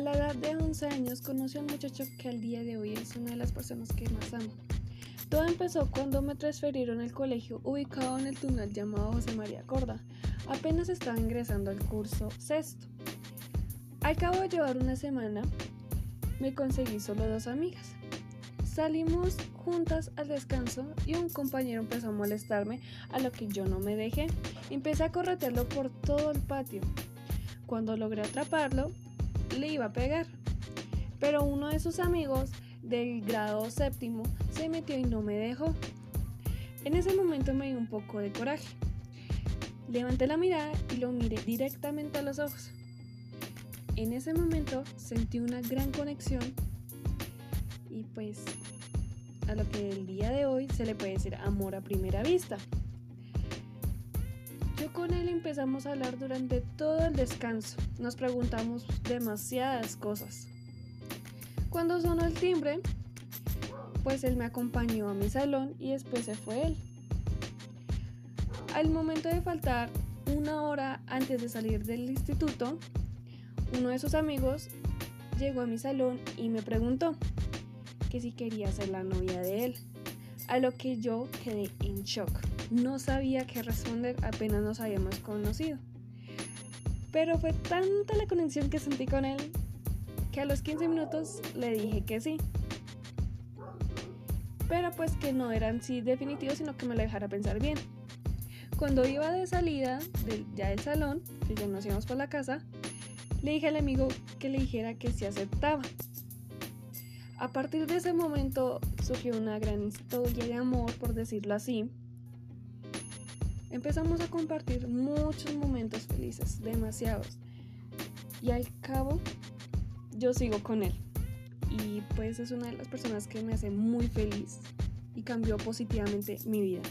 A la edad de 11 años conocí a un muchacho que al día de hoy es una de las personas que más amo. Todo empezó cuando me transfirieron al colegio ubicado en el túnel llamado José María Corda. Apenas estaba ingresando al curso sexto. Al cabo de llevar una semana, me conseguí solo dos amigas. Salimos juntas al descanso y un compañero empezó a molestarme, a lo que yo no me dejé. Empecé a corretearlo por todo el patio. Cuando logré atraparlo, le iba a pegar. Pero uno de sus amigos del grado séptimo se metió y no me dejó. En ese momento me dio un poco de coraje. Levanté la mirada y lo miré directamente a los ojos. En ese momento sentí una gran conexión y pues a lo que el día de hoy se le puede decir amor a primera vista. Con él empezamos a hablar durante todo el descanso. Nos preguntamos demasiadas cosas. Cuando sonó el timbre, pues él me acompañó a mi salón y después se fue él. Al momento de faltar una hora antes de salir del instituto, uno de sus amigos llegó a mi salón y me preguntó que si quería ser la novia de él, a lo que yo quedé en shock. No sabía qué responder, apenas nos habíamos conocido. Pero fue tanta la conexión que sentí con él que a los 15 minutos le dije que sí. Pero pues que no eran sí definitivos, sino que me lo dejara pensar bien. Cuando iba de salida ya del salón, que ya nos íbamos por la casa, le dije al amigo que le dijera que sí aceptaba. A partir de ese momento surgió una gran historia de amor, por decirlo así, Empezamos a compartir muchos momentos felices, demasiados. Y al cabo, yo sigo con él. Y pues es una de las personas que me hace muy feliz y cambió positivamente mi vida.